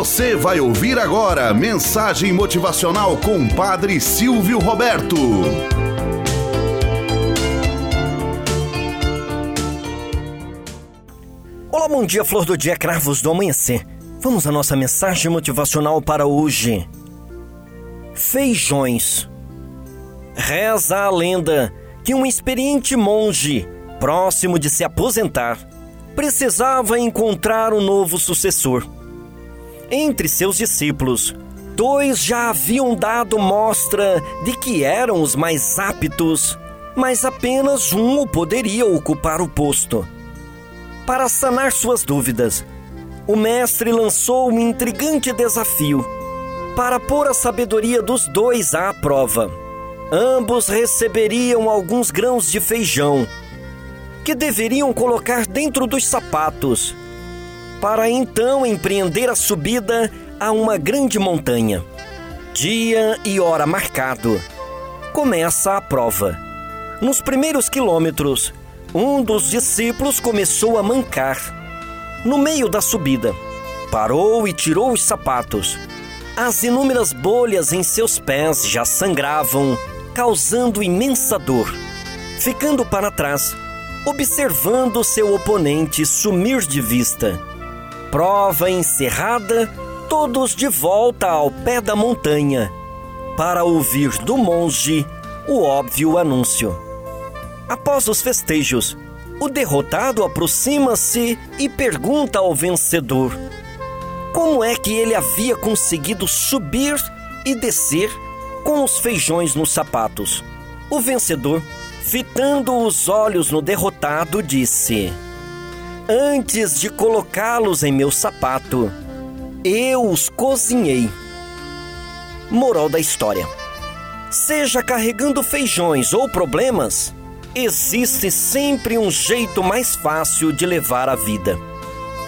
Você vai ouvir agora mensagem motivacional com Padre Silvio Roberto. Olá, bom dia, flor do dia, cravos do amanhecer. Vamos à nossa mensagem motivacional para hoje. Feijões. Reza a lenda que um experiente monge, próximo de se aposentar, precisava encontrar um novo sucessor. Entre seus discípulos, dois já haviam dado mostra de que eram os mais aptos, mas apenas um poderia ocupar o posto. Para sanar suas dúvidas, o mestre lançou um intrigante desafio para pôr a sabedoria dos dois à prova. Ambos receberiam alguns grãos de feijão que deveriam colocar dentro dos sapatos, para então empreender a subida a uma grande montanha. Dia e hora marcado. Começa a prova. Nos primeiros quilômetros, um dos discípulos começou a mancar. No meio da subida, parou e tirou os sapatos. As inúmeras bolhas em seus pés já sangravam, causando imensa dor. Ficando para trás, observando seu oponente sumir de vista. Prova encerrada, todos de volta ao pé da montanha, para ouvir do monge o óbvio anúncio. Após os festejos, o derrotado aproxima-se e pergunta ao vencedor como é que ele havia conseguido subir e descer com os feijões nos sapatos. O vencedor fitando os olhos no derrotado, disse: Antes de colocá-los em meu sapato, eu os cozinhei. Moral da história: Seja carregando feijões ou problemas, existe sempre um jeito mais fácil de levar a vida.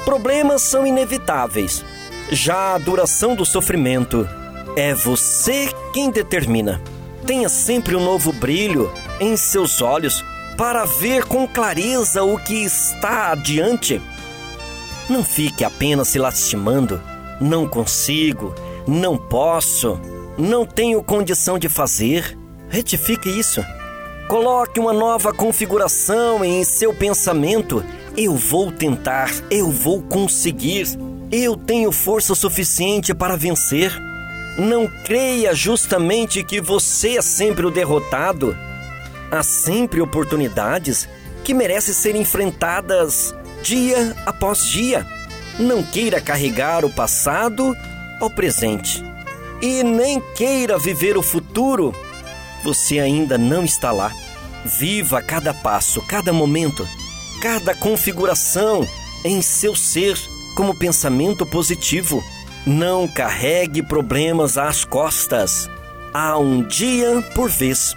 Problemas são inevitáveis, já a duração do sofrimento é você quem determina. Tenha sempre um novo brilho em seus olhos para ver com clareza o que está adiante. Não fique apenas se lastimando. Não consigo, não posso, não tenho condição de fazer. Retifique isso. Coloque uma nova configuração em seu pensamento. Eu vou tentar, eu vou conseguir, eu tenho força suficiente para vencer. Não creia justamente que você é sempre o derrotado. Há sempre oportunidades que merecem ser enfrentadas dia após dia. Não queira carregar o passado ao presente. E nem queira viver o futuro. Você ainda não está lá. Viva cada passo, cada momento, cada configuração em seu ser como pensamento positivo. Não carregue problemas às costas. Há um dia por vez.